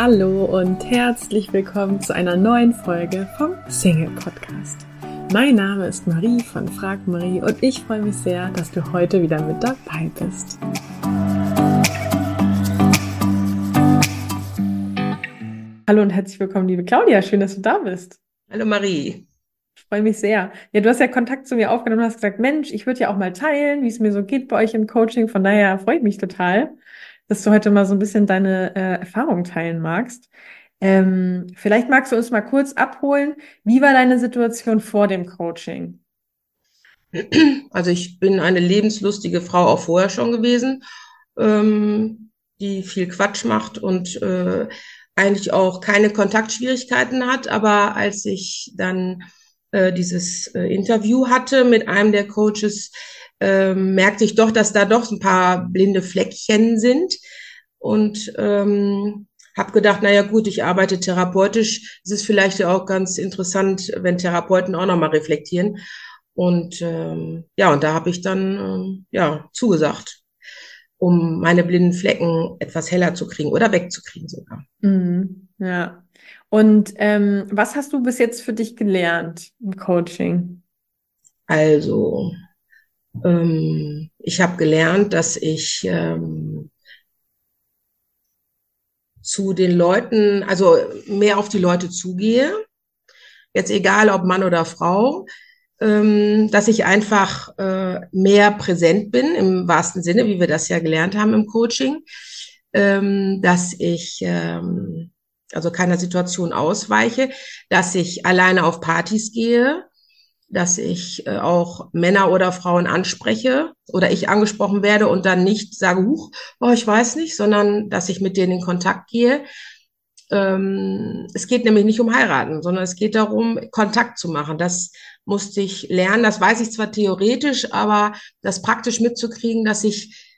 Hallo und herzlich willkommen zu einer neuen Folge vom Single Podcast. Mein Name ist Marie von Frag Marie und ich freue mich sehr, dass du heute wieder mit dabei bist. Hallo und herzlich willkommen, liebe Claudia. Schön, dass du da bist. Hallo Marie. Ich freue mich sehr. Ja, du hast ja Kontakt zu mir aufgenommen und hast gesagt, Mensch, ich würde ja auch mal teilen, wie es mir so geht bei euch im Coaching. Von daher freue ich mich total dass du heute mal so ein bisschen deine äh, Erfahrung teilen magst. Ähm, vielleicht magst du uns mal kurz abholen. Wie war deine Situation vor dem Coaching? Also ich bin eine lebenslustige Frau auch vorher schon gewesen, ähm, die viel Quatsch macht und äh, eigentlich auch keine Kontaktschwierigkeiten hat. Aber als ich dann äh, dieses äh, Interview hatte mit einem der Coaches, ähm, merkte ich doch, dass da doch ein paar blinde Fleckchen sind und ähm, habe gedacht, naja gut, ich arbeite therapeutisch. Es ist vielleicht ja auch ganz interessant, wenn Therapeuten auch nochmal reflektieren. Und ähm, ja, und da habe ich dann ähm, ja zugesagt, um meine blinden Flecken etwas heller zu kriegen oder wegzukriegen sogar. Mhm, ja. Und ähm, was hast du bis jetzt für dich gelernt im Coaching? Also, ähm, ich habe gelernt, dass ich ähm, zu den Leuten, also mehr auf die Leute zugehe. Jetzt egal, ob Mann oder Frau, ähm, dass ich einfach äh, mehr präsent bin, im wahrsten Sinne, wie wir das ja gelernt haben im Coaching, ähm, dass ich ähm, also keiner Situation ausweiche, dass ich alleine auf Partys gehe, dass ich äh, auch Männer oder Frauen anspreche oder ich angesprochen werde und dann nicht sage, huch, oh, ich weiß nicht, sondern dass ich mit denen in Kontakt gehe. Ähm, es geht nämlich nicht um heiraten, sondern es geht darum, Kontakt zu machen. Das musste ich lernen. Das weiß ich zwar theoretisch, aber das praktisch mitzukriegen, dass ich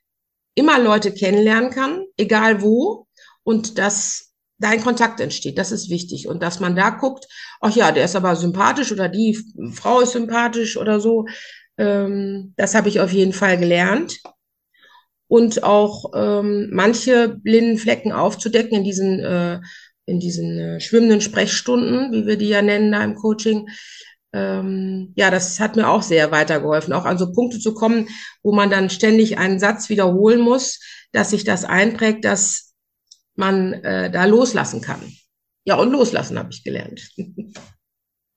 immer Leute kennenlernen kann, egal wo, und dass da ein Kontakt entsteht. Das ist wichtig. Und dass man da guckt, ach ja, der ist aber sympathisch oder die Frau ist sympathisch oder so. Ähm, das habe ich auf jeden Fall gelernt. Und auch ähm, manche blinden Flecken aufzudecken in diesen, äh, in diesen äh, schwimmenden Sprechstunden, wie wir die ja nennen da im Coaching. Ähm, ja, das hat mir auch sehr weitergeholfen, auch an so Punkte zu kommen, wo man dann ständig einen Satz wiederholen muss, dass sich das einprägt, dass man äh, da loslassen kann. Ja, und loslassen habe ich gelernt.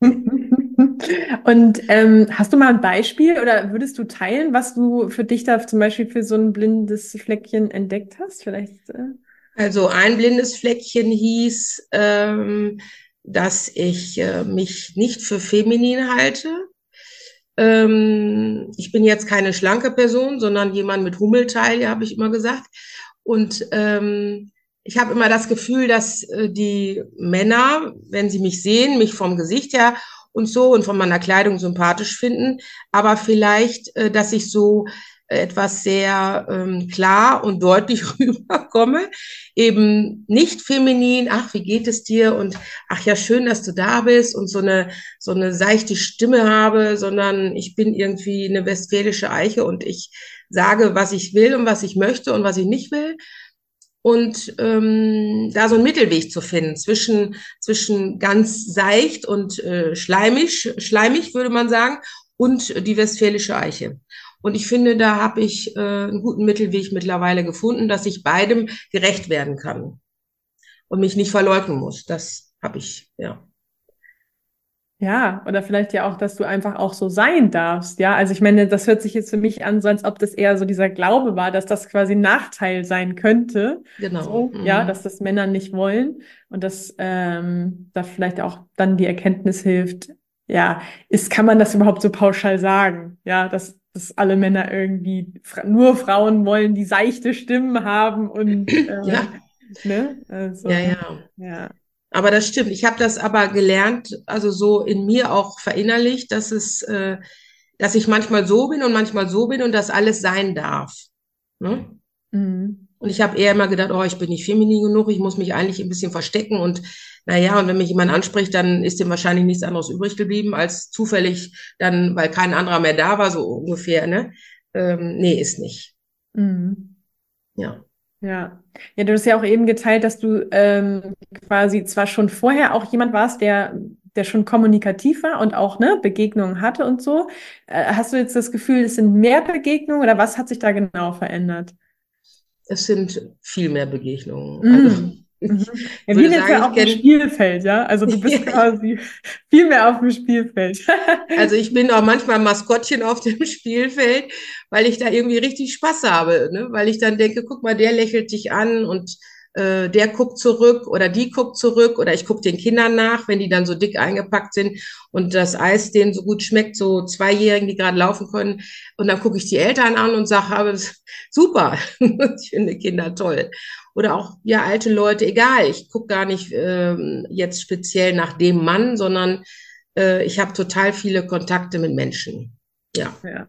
Und ähm, hast du mal ein Beispiel oder würdest du teilen, was du für dich da zum Beispiel für so ein blindes Fleckchen entdeckt hast? Vielleicht. Äh? Also ein blindes Fleckchen hieß, ähm, dass ich äh, mich nicht für feminin halte. Ähm, ich bin jetzt keine schlanke Person, sondern jemand mit Hummelteil, habe ich immer gesagt. Und ähm, ich habe immer das Gefühl, dass äh, die Männer, wenn sie mich sehen, mich vom Gesicht her und so und von meiner Kleidung sympathisch finden, aber vielleicht, äh, dass ich so etwas sehr ähm, klar und deutlich rüberkomme, eben nicht feminin, ach, wie geht es dir? Und ach ja, schön, dass du da bist und so eine, so eine seichte Stimme habe, sondern ich bin irgendwie eine westfälische Eiche und ich sage, was ich will und was ich möchte und was ich nicht will und ähm, da so einen Mittelweg zu finden zwischen, zwischen ganz seicht und äh, schleimig, schleimig würde man sagen, und die westfälische Eiche. Und ich finde, da habe ich äh, einen guten Mittelweg mittlerweile gefunden, dass ich beidem gerecht werden kann und mich nicht verleugnen muss. Das habe ich, ja. Ja, oder vielleicht ja auch, dass du einfach auch so sein darfst. Ja, also ich meine, das hört sich jetzt für mich an, so als ob das eher so dieser Glaube war, dass das quasi ein Nachteil sein könnte. Genau. So, mhm. Ja, dass das Männer nicht wollen und dass ähm, da vielleicht auch dann die Erkenntnis hilft, ja, ist, kann man das überhaupt so pauschal sagen? Ja, dass, dass alle Männer irgendwie nur Frauen wollen, die seichte Stimmen haben und äh, ja. Ne? Also, ja, ja. ja. Aber das stimmt. Ich habe das aber gelernt, also so in mir auch verinnerlicht, dass es, äh, dass ich manchmal so bin und manchmal so bin und dass alles sein darf. Ne? Mhm. Und ich habe eher immer gedacht, oh, ich bin nicht feminin genug, ich muss mich eigentlich ein bisschen verstecken und naja, und wenn mich jemand anspricht, dann ist dem wahrscheinlich nichts anderes übrig geblieben, als zufällig dann, weil kein anderer mehr da war, so ungefähr, ne? Ähm, nee, ist nicht. Mhm. Ja. Ja. Ja, du hast ja auch eben geteilt, dass du ähm, quasi zwar schon vorher auch jemand warst, der, der schon kommunikativ war und auch ne, Begegnungen hatte und so. Äh, hast du jetzt das Gefühl, es sind mehr Begegnungen oder was hat sich da genau verändert? Es sind viel mehr Begegnungen. Mm. Also, mhm. Ja, jetzt ja auf dem Spielfeld, ja? Also du bist quasi viel mehr auf dem Spielfeld. also ich bin auch manchmal Maskottchen auf dem Spielfeld, weil ich da irgendwie richtig Spaß habe, ne? weil ich dann denke, guck mal, der lächelt dich an und äh, der guckt zurück oder die guckt zurück oder ich gucke den Kindern nach, wenn die dann so dick eingepackt sind und das Eis denen so gut schmeckt, so Zweijährigen, die gerade laufen können. Und dann gucke ich die Eltern an und sage, super, ich finde Kinder toll. Oder auch, ja, alte Leute, egal, ich gucke gar nicht ähm, jetzt speziell nach dem Mann, sondern äh, ich habe total viele Kontakte mit Menschen. Ja. ja.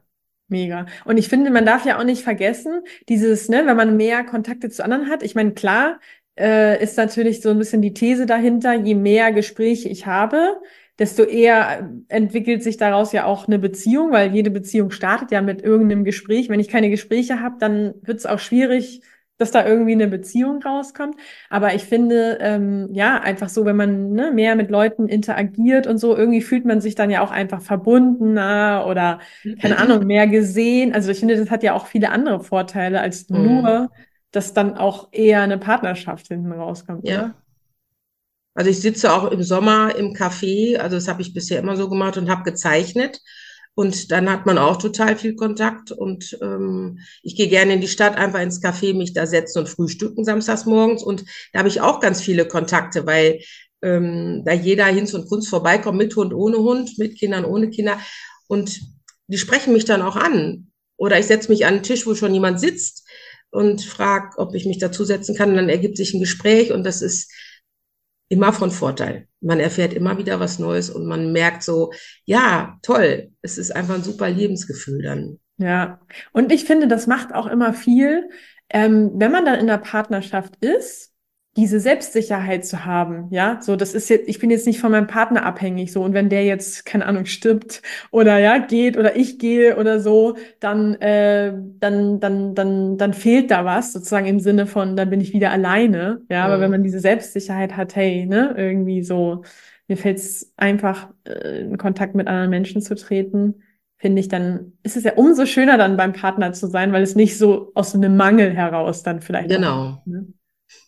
Mega. Und ich finde, man darf ja auch nicht vergessen, dieses, ne, wenn man mehr Kontakte zu anderen hat. Ich meine, klar, äh, ist natürlich so ein bisschen die These dahinter, je mehr Gespräche ich habe, desto eher entwickelt sich daraus ja auch eine Beziehung, weil jede Beziehung startet ja mit irgendeinem Gespräch. Wenn ich keine Gespräche habe, dann wird es auch schwierig, dass da irgendwie eine Beziehung rauskommt. Aber ich finde, ähm, ja, einfach so, wenn man ne, mehr mit Leuten interagiert und so, irgendwie fühlt man sich dann ja auch einfach verbundener oder, keine Ahnung, mehr gesehen. Also ich finde, das hat ja auch viele andere Vorteile als mhm. nur, dass dann auch eher eine Partnerschaft hinten rauskommt. Ja. Oder? Also ich sitze auch im Sommer im Café, also das habe ich bisher immer so gemacht und habe gezeichnet. Und dann hat man auch total viel Kontakt. Und ähm, ich gehe gerne in die Stadt, einfach ins Café, mich da setzen und frühstücken samstags morgens. Und da habe ich auch ganz viele Kontakte, weil ähm, da jeder Hinz und Kunst vorbeikommt, mit Hund, ohne Hund, mit Kindern, ohne Kinder. Und die sprechen mich dann auch an. Oder ich setze mich an einen Tisch, wo schon jemand sitzt und frage, ob ich mich dazusetzen kann. Und dann ergibt sich ein Gespräch und das ist immer von Vorteil. Man erfährt immer wieder was Neues und man merkt so, ja, toll, es ist einfach ein super Lebensgefühl dann. Ja, und ich finde, das macht auch immer viel, ähm, wenn man dann in der Partnerschaft ist diese Selbstsicherheit zu haben, ja, so das ist jetzt, ich bin jetzt nicht von meinem Partner abhängig, so und wenn der jetzt keine Ahnung stirbt oder ja geht oder ich gehe oder so, dann äh, dann dann dann dann fehlt da was sozusagen im Sinne von, dann bin ich wieder alleine, ja, mhm. aber wenn man diese Selbstsicherheit hat, hey, ne, irgendwie so, mir fällt es einfach äh, in Kontakt mit anderen Menschen zu treten, finde ich, dann ist es ja umso schöner dann beim Partner zu sein, weil es nicht so aus einem Mangel heraus dann vielleicht genau. Auch, ne?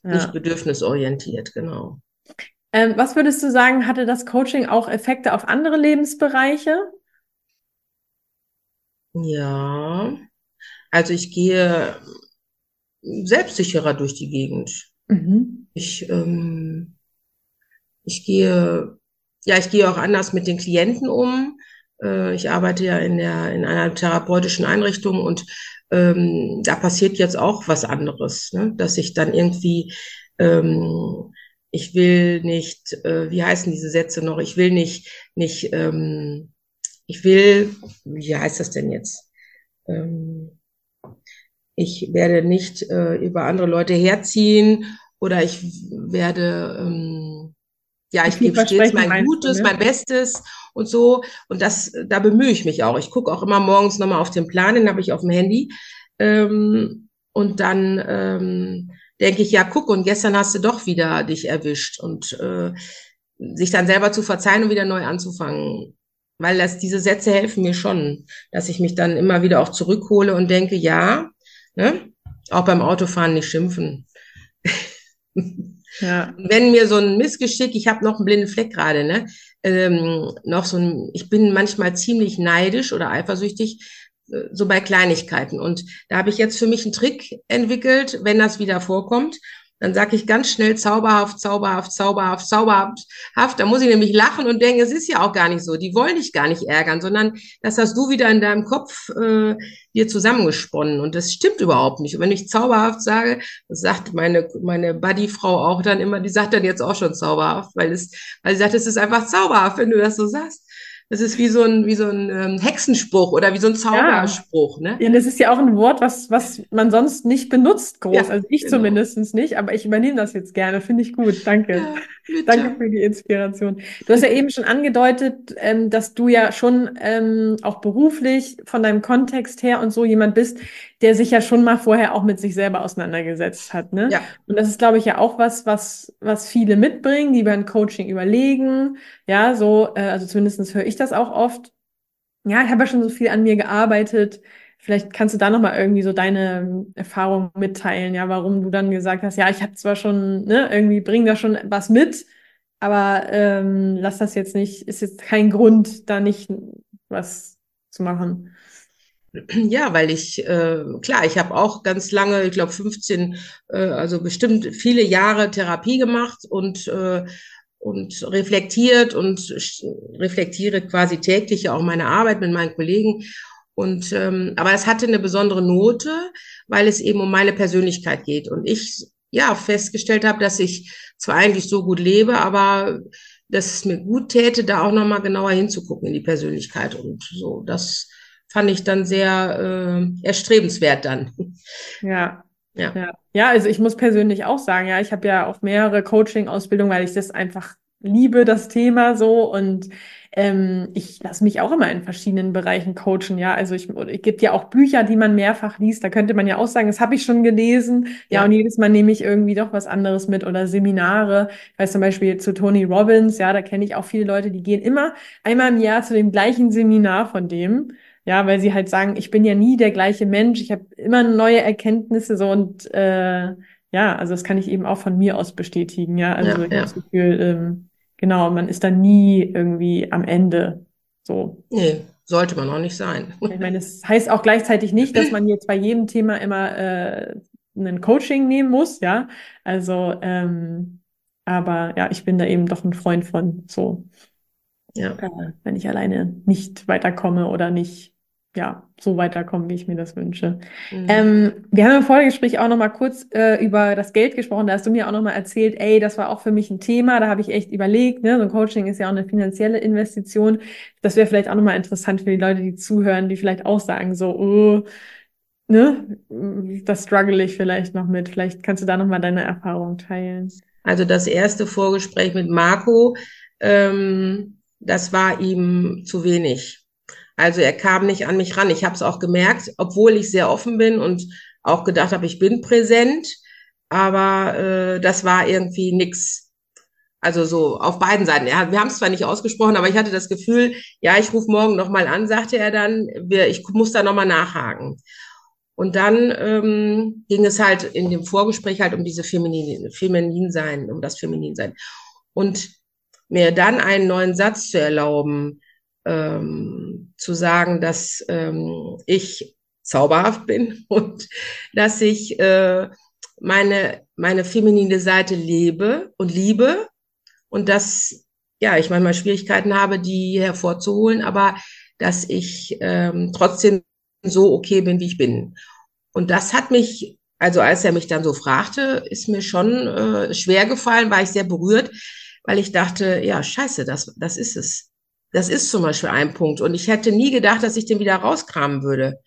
Ja. Nicht bedürfnisorientiert, genau. Ähm, was würdest du sagen, hatte das Coaching auch Effekte auf andere Lebensbereiche? Ja, also ich gehe selbstsicherer durch die Gegend. Mhm. Ich, ähm, ich gehe, ja, ich gehe auch anders mit den Klienten um. Äh, ich arbeite ja in der, in einer therapeutischen Einrichtung und ähm, da passiert jetzt auch was anderes, ne? dass ich dann irgendwie, ähm, ich will nicht, äh, wie heißen diese Sätze noch? Ich will nicht, nicht, ähm, ich will, wie heißt das denn jetzt? Ähm, ich werde nicht äh, über andere Leute herziehen oder ich werde, ähm, ja, ich gebe stets mein Gutes, ne? mein Bestes und so. Und das, da bemühe ich mich auch. Ich gucke auch immer morgens nochmal auf den Plan, den habe ich auf dem Handy. Ähm, und dann ähm, denke ich, ja, guck, und gestern hast du doch wieder dich erwischt. Und äh, sich dann selber zu verzeihen und wieder neu anzufangen. Weil das, diese Sätze helfen mir schon, dass ich mich dann immer wieder auch zurückhole und denke, ja, ne, auch beim Autofahren nicht schimpfen. Ja. Wenn mir so ein Missgeschick, ich habe noch einen blinden Fleck gerade, ne? Ähm, noch so ein, ich bin manchmal ziemlich neidisch oder eifersüchtig, äh, so bei Kleinigkeiten. Und da habe ich jetzt für mich einen Trick entwickelt, wenn das wieder vorkommt, dann sage ich ganz schnell zauberhaft, zauberhaft, zauberhaft, zauberhaft. Da muss ich nämlich lachen und denken, es ist ja auch gar nicht so. Die wollen dich gar nicht ärgern, sondern das hast du wieder in deinem Kopf äh, dir zusammengesponnen. Und das stimmt überhaupt nicht. Und wenn ich zauberhaft sage, sagt meine, meine Buddy-Frau auch dann immer, die sagt dann jetzt auch schon zauberhaft, weil es, weil sie sagt, es ist einfach zauberhaft, wenn du das so sagst. Das ist wie so ein, wie so ein ähm, Hexenspruch oder wie so ein Zauberspruch. Ja. Ne? ja, das ist ja auch ein Wort, was, was man sonst nicht benutzt, groß. Ja, also ich genau. zumindest nicht, aber ich übernehme das jetzt gerne. Finde ich gut. Danke. Ja, Danke für die Inspiration. Du hast ja eben schon angedeutet, ähm, dass du ja schon ähm, auch beruflich von deinem Kontext her und so jemand bist, der sich ja schon mal vorher auch mit sich selber auseinandergesetzt hat. Ne? Ja. Und das ist, glaube ich, ja auch was, was, was viele mitbringen, die beim Coaching überlegen. Ja, so, äh, also zumindestens höre ich das auch oft. Ja, ich habe ja schon so viel an mir gearbeitet. Vielleicht kannst du da nochmal irgendwie so deine Erfahrung mitteilen, ja, warum du dann gesagt hast, ja, ich habe zwar schon, ne, irgendwie bring da schon was mit, aber ähm, lass das jetzt nicht, ist jetzt kein Grund, da nicht was zu machen. Ja, weil ich, äh, klar, ich habe auch ganz lange, ich glaube 15, äh, also bestimmt viele Jahre Therapie gemacht und, äh, und reflektiert und reflektiere quasi täglich auch meine Arbeit mit meinen Kollegen. Und ähm, aber es hatte eine besondere Note, weil es eben um meine Persönlichkeit geht. Und ich ja festgestellt habe, dass ich zwar eigentlich so gut lebe, aber dass es mir gut täte, da auch nochmal genauer hinzugucken in die Persönlichkeit. Und so, das fand ich dann sehr äh, erstrebenswert dann. Ja. Ja. ja. ja, also ich muss persönlich auch sagen, ja, ich habe ja auch mehrere Coaching-Ausbildungen, weil ich das einfach liebe, das Thema so und ähm, ich lasse mich auch immer in verschiedenen Bereichen coachen, ja. Also ich, es gibt ja auch Bücher, die man mehrfach liest. Da könnte man ja auch sagen, das habe ich schon gelesen. Ja, ja, und jedes Mal nehme ich irgendwie doch was anderes mit oder Seminare. Ich weiß zum Beispiel zu Tony Robbins, ja, da kenne ich auch viele Leute, die gehen immer einmal im Jahr zu dem gleichen Seminar von dem. Ja, weil sie halt sagen, ich bin ja nie der gleiche Mensch, ich habe immer neue Erkenntnisse so und äh, ja, also das kann ich eben auch von mir aus bestätigen, ja. Also ja, ich ja. habe das Gefühl, ähm, genau, man ist da nie irgendwie am Ende so. Nee, sollte man auch nicht sein. Ich meine, es das heißt auch gleichzeitig nicht, dass man jetzt bei jedem Thema immer äh, ein Coaching nehmen muss, ja. Also, ähm, aber ja, ich bin da eben doch ein Freund von so. Ja. Äh, wenn ich alleine nicht weiterkomme oder nicht ja, so weiterkommen, wie ich mir das wünsche. Mhm. Ähm, wir haben im Vorgespräch auch noch mal kurz äh, über das Geld gesprochen. Da hast du mir auch noch mal erzählt, ey, das war auch für mich ein Thema. Da habe ich echt überlegt, ne, so ein Coaching ist ja auch eine finanzielle Investition. Das wäre vielleicht auch noch mal interessant für die Leute, die zuhören, die vielleicht auch sagen so, oh, ne, das struggle ich vielleicht noch mit. Vielleicht kannst du da noch mal deine Erfahrung teilen. Also das erste Vorgespräch mit Marco, ähm, das war ihm zu wenig also er kam nicht an mich ran. Ich habe es auch gemerkt, obwohl ich sehr offen bin und auch gedacht habe, ich bin präsent, aber äh, das war irgendwie nix. Also so auf beiden Seiten. Ja, wir haben es zwar nicht ausgesprochen, aber ich hatte das Gefühl, ja, ich rufe morgen nochmal an, sagte er dann, wir, ich muss da nochmal nachhaken. Und dann ähm, ging es halt in dem Vorgespräch halt um diese Feminin, Feminin sein, um das Feminin sein. Und mir dann einen neuen Satz zu erlauben, ähm, zu sagen, dass ähm, ich zauberhaft bin und dass ich äh, meine, meine feminine Seite lebe und liebe und dass ja, ich manchmal Schwierigkeiten habe, die hervorzuholen, aber dass ich ähm, trotzdem so okay bin, wie ich bin. Und das hat mich, also als er mich dann so fragte, ist mir schon äh, schwer gefallen, war ich sehr berührt, weil ich dachte, ja, scheiße, das, das ist es. Das ist zum Beispiel ein Punkt. Und ich hätte nie gedacht, dass ich den wieder rauskramen würde,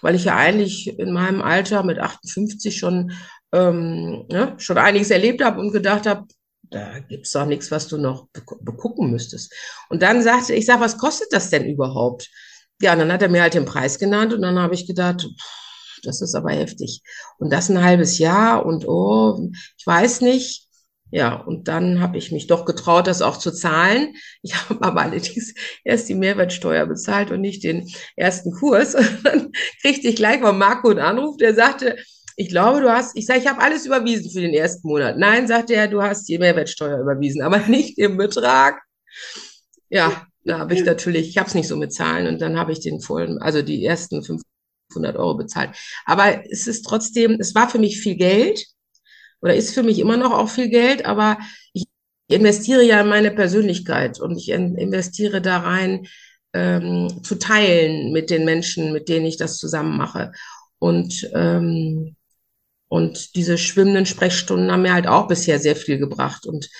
weil ich ja eigentlich in meinem Alter mit 58 schon, ähm, ne, schon einiges erlebt habe und gedacht habe, da gibt's doch nichts, was du noch begucken müsstest. Und dann sagte ich, sag, was kostet das denn überhaupt? Ja, und dann hat er mir halt den Preis genannt und dann habe ich gedacht, das ist aber heftig. Und das ein halbes Jahr und oh, ich weiß nicht. Ja, und dann habe ich mich doch getraut, das auch zu zahlen. Ich habe aber allerdings erst die Mehrwertsteuer bezahlt und nicht den ersten Kurs. Und dann kriegte ich gleich von Marco einen Anruf, der sagte, ich glaube, du hast, ich sage, ich habe alles überwiesen für den ersten Monat. Nein, sagte er, du hast die Mehrwertsteuer überwiesen, aber nicht den Betrag. Ja, da habe ich natürlich, ich habe es nicht so mit Zahlen und dann habe ich den vollen, also die ersten 500 Euro bezahlt. Aber es ist trotzdem, es war für mich viel Geld oder ist für mich immer noch auch viel Geld, aber ich investiere ja in meine Persönlichkeit und ich investiere da rein, ähm, zu teilen mit den Menschen, mit denen ich das zusammen mache. Und, ähm, und diese schwimmenden Sprechstunden haben mir halt auch bisher sehr viel gebracht. Und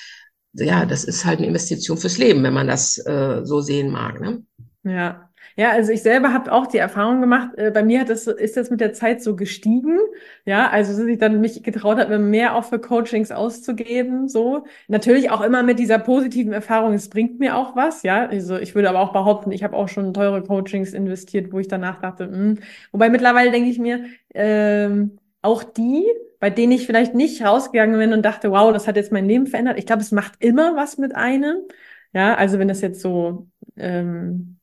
ja, das ist halt eine Investition fürs Leben, wenn man das äh, so sehen mag. Ne? Ja. Ja, also ich selber habe auch die Erfahrung gemacht, äh, bei mir hat das, ist das mit der Zeit so gestiegen. Ja, also dass ich dann mich getraut habe, mehr auch für Coachings auszugeben. So. Natürlich auch immer mit dieser positiven Erfahrung, es bringt mir auch was, ja. Also ich würde aber auch behaupten, ich habe auch schon teure Coachings investiert, wo ich danach dachte, mh. Hm. wobei mittlerweile denke ich mir, ähm, auch die, bei denen ich vielleicht nicht rausgegangen bin und dachte, wow, das hat jetzt mein Leben verändert. Ich glaube, es macht immer was mit einem. Ja, also wenn das jetzt so ähm,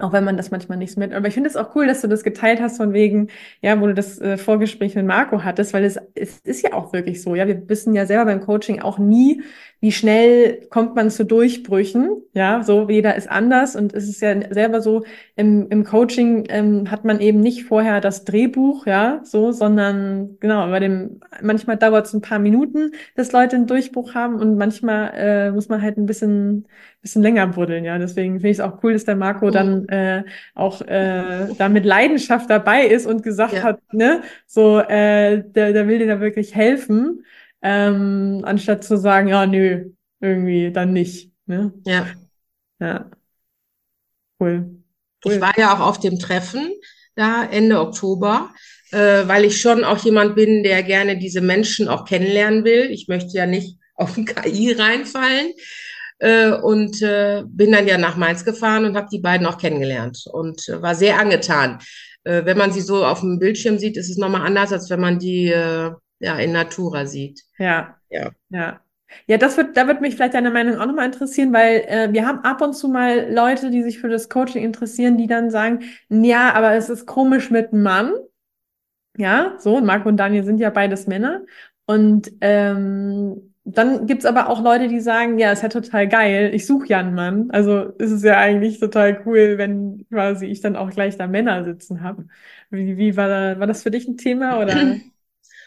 auch wenn man das manchmal nicht mit. Aber ich finde es auch cool, dass du das geteilt hast von wegen, ja, wo du das äh, Vorgespräch mit Marco hattest, weil es, es ist ja auch wirklich so. Ja, wir wissen ja selber beim Coaching auch nie, wie schnell kommt man zu Durchbrüchen. Ja, so jeder ist anders und es ist ja selber so, im, im Coaching ähm, hat man eben nicht vorher das Drehbuch, ja, so, sondern genau, bei dem, manchmal dauert es ein paar Minuten, dass Leute einen Durchbruch haben und manchmal äh, muss man halt ein bisschen, bisschen länger buddeln, ja. Deswegen finde ich es auch cool, dass der Marco mhm. Dann äh, auch äh, da mit Leidenschaft dabei ist und gesagt ja. hat, ne, so, äh, der, der will dir da wirklich helfen ähm, anstatt zu sagen, ja, nö, irgendwie dann nicht. Ne? Ja. Ja. Cool. cool. Ich war ja auch auf dem Treffen da Ende Oktober, äh, weil ich schon auch jemand bin, der gerne diese Menschen auch kennenlernen will. Ich möchte ja nicht auf ein KI reinfallen. Äh, und äh, bin dann ja nach Mainz gefahren und habe die beiden auch kennengelernt und äh, war sehr angetan. Äh, wenn man sie so auf dem Bildschirm sieht, ist es nochmal anders, als wenn man die äh, ja, in Natura sieht. Ja. Ja. Ja. Ja, das wird, da wird mich vielleicht deine Meinung auch nochmal interessieren, weil äh, wir haben ab und zu mal Leute, die sich für das Coaching interessieren, die dann sagen, ja, aber es ist komisch mit Mann. Ja, so, Marco und Daniel sind ja beides Männer. Und ähm, dann gibt's aber auch Leute, die sagen, ja, ist ja total geil, ich suche ja einen Mann. Also ist es ja eigentlich total cool, wenn quasi ich dann auch gleich da Männer sitzen habe. Wie, wie war, da, war das für dich ein Thema oder?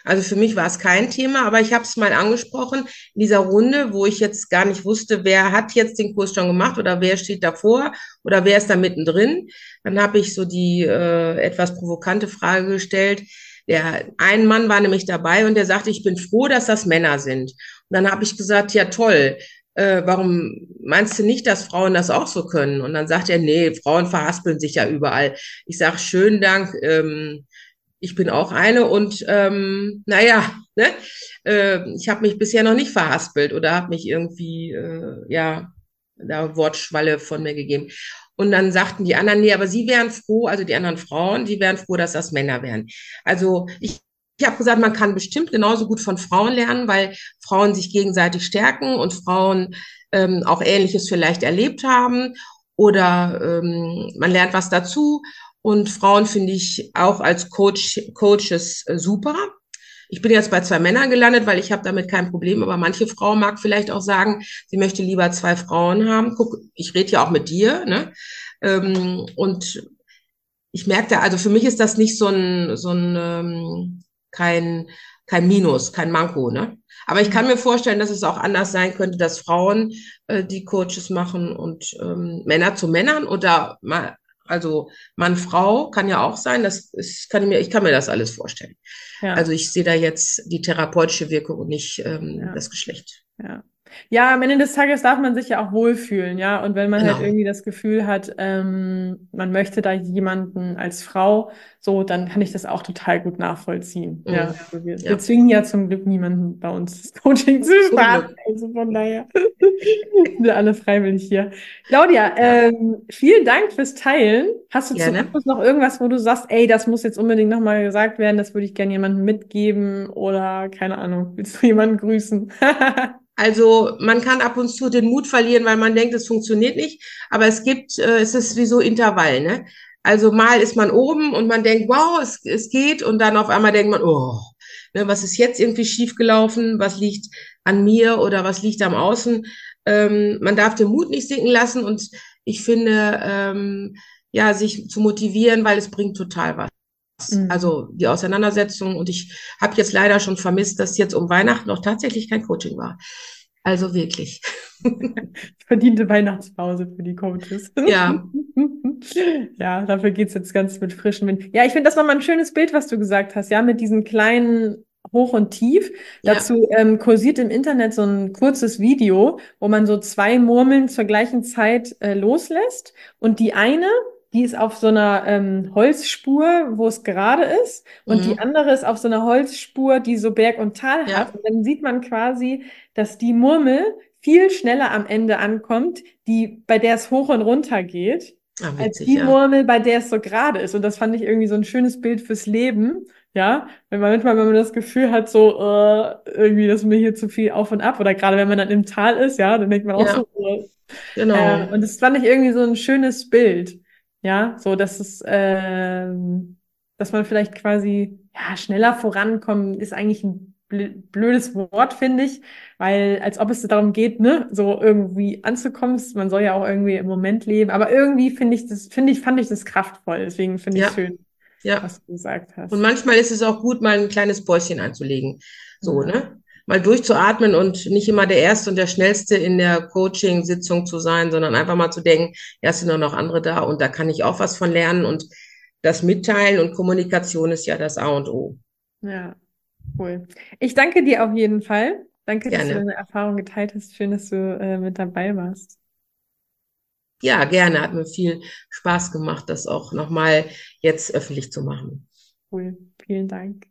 Also für mich war es kein Thema, aber ich habe es mal angesprochen in dieser Runde, wo ich jetzt gar nicht wusste, wer hat jetzt den Kurs schon gemacht oder wer steht davor oder wer ist da mittendrin. Dann habe ich so die äh, etwas provokante Frage gestellt. Der ein Mann war nämlich dabei und der sagte, ich bin froh, dass das Männer sind. Und dann habe ich gesagt, ja toll, äh, warum meinst du nicht, dass Frauen das auch so können? Und dann sagt er, nee, Frauen verhaspeln sich ja überall. Ich sage, schönen Dank. Ähm, ich bin auch eine und ähm, naja, ne? äh, ich habe mich bisher noch nicht verhaspelt oder habe mich irgendwie, äh, ja, da Wortschwalle von mir gegeben. Und dann sagten die anderen, nee, aber sie wären froh, also die anderen Frauen, die wären froh, dass das Männer wären. Also ich, ich habe gesagt, man kann bestimmt genauso gut von Frauen lernen, weil Frauen sich gegenseitig stärken und Frauen ähm, auch Ähnliches vielleicht erlebt haben oder ähm, man lernt was dazu und Frauen finde ich auch als Coach, Coaches äh, super. Ich bin jetzt bei zwei Männern gelandet, weil ich habe damit kein Problem. Aber manche Frau mag vielleicht auch sagen, sie möchte lieber zwei Frauen haben. Guck, ich rede ja auch mit dir. Ne? Ähm, und ich merkte, also für mich ist das nicht so ein, so ein ähm, kein, kein Minus, kein Manko. Ne? Aber ich kann mir vorstellen, dass es auch anders sein könnte, dass Frauen äh, die Coaches machen und ähm, Männer zu Männern oder mal also Mann, Frau kann ja auch sein. Das ist, kann ich, mir, ich kann mir das alles vorstellen. Ja. Also ich sehe da jetzt die therapeutische Wirkung und nicht ähm, ja. das Geschlecht. Ja. Ja, am Ende des Tages darf man sich ja auch wohlfühlen, ja. Und wenn man halt genau. halt irgendwie das Gefühl hat, ähm, man möchte da jemanden als Frau, so, dann kann ich das auch total gut nachvollziehen. Mhm. Ja, also wir, ja. wir, zwingen ja zum Glück niemanden bei uns das Coaching zu starten. Also von daher sind wir alle freiwillig hier. Claudia, ähm, vielen Dank fürs Teilen. Hast du Gerne. zum Abschluss noch irgendwas, wo du sagst, ey, das muss jetzt unbedingt nochmal gesagt werden, das würde ich gerne jemandem mitgeben oder keine Ahnung, willst du jemanden grüßen? Also man kann ab und zu den Mut verlieren, weil man denkt, es funktioniert nicht. Aber es gibt, äh, es ist wie so Intervall. Ne? Also mal ist man oben und man denkt, wow, es, es geht. Und dann auf einmal denkt man, oh, ne, was ist jetzt irgendwie schiefgelaufen? Was liegt an mir oder was liegt am Außen? Ähm, man darf den Mut nicht sinken lassen. Und ich finde, ähm, ja, sich zu motivieren, weil es bringt total was. Mhm. Also die Auseinandersetzung. Und ich habe jetzt leider schon vermisst, dass jetzt um Weihnachten noch tatsächlich kein Coaching war. Also wirklich. Verdiente Weihnachtspause für die Coaches. Ja. ja, dafür geht's jetzt ganz mit frischen Wind. Ja, ich finde das nochmal ein schönes Bild, was du gesagt hast, ja, mit diesen kleinen hoch und tief. Ja. Dazu ähm, kursiert im Internet so ein kurzes Video, wo man so zwei Murmeln zur gleichen Zeit äh, loslässt. Und die eine, die ist auf so einer ähm, Holzspur, wo es gerade ist. Und mhm. die andere ist auf so einer Holzspur, die so Berg und Tal ja. hat. Und dann sieht man quasi, dass die Murmel viel schneller am Ende ankommt, die, bei der es hoch und runter geht, ah, witzig, als die ja. Murmel, bei der es so gerade ist. Und das fand ich irgendwie so ein schönes Bild fürs Leben. Ja, wenn man manchmal, wenn man das Gefühl hat, so äh, irgendwie, dass mir hier zu viel auf und ab, oder gerade wenn man dann im Tal ist, ja, dann denkt man auch ja. so. Äh, genau. Äh, und das fand ich irgendwie so ein schönes Bild. Ja, so dass es, äh, dass man vielleicht quasi ja schneller vorankommen, ist eigentlich ein blödes Wort, finde ich, weil als ob es darum geht, ne, so irgendwie anzukommen. Man soll ja auch irgendwie im Moment leben, aber irgendwie finde ich das, finde ich, fand ich das kraftvoll. Deswegen finde ich ja. schön ja. was du gesagt hast. Und manchmal ist es auch gut, mal ein kleines Päuschen einzulegen. So, ja. ne? Mal durchzuatmen und nicht immer der Erste und der Schnellste in der Coaching-Sitzung zu sein, sondern einfach mal zu denken, ja, sind noch andere da und da kann ich auch was von lernen und das Mitteilen und Kommunikation ist ja das A und O. Ja, cool. Ich danke dir auf jeden Fall. Danke, Gerne. dass du deine Erfahrung geteilt hast. Schön, dass du äh, mit dabei warst. Ja, gerne. Hat mir viel Spaß gemacht, das auch nochmal jetzt öffentlich zu machen. Cool. Vielen Dank.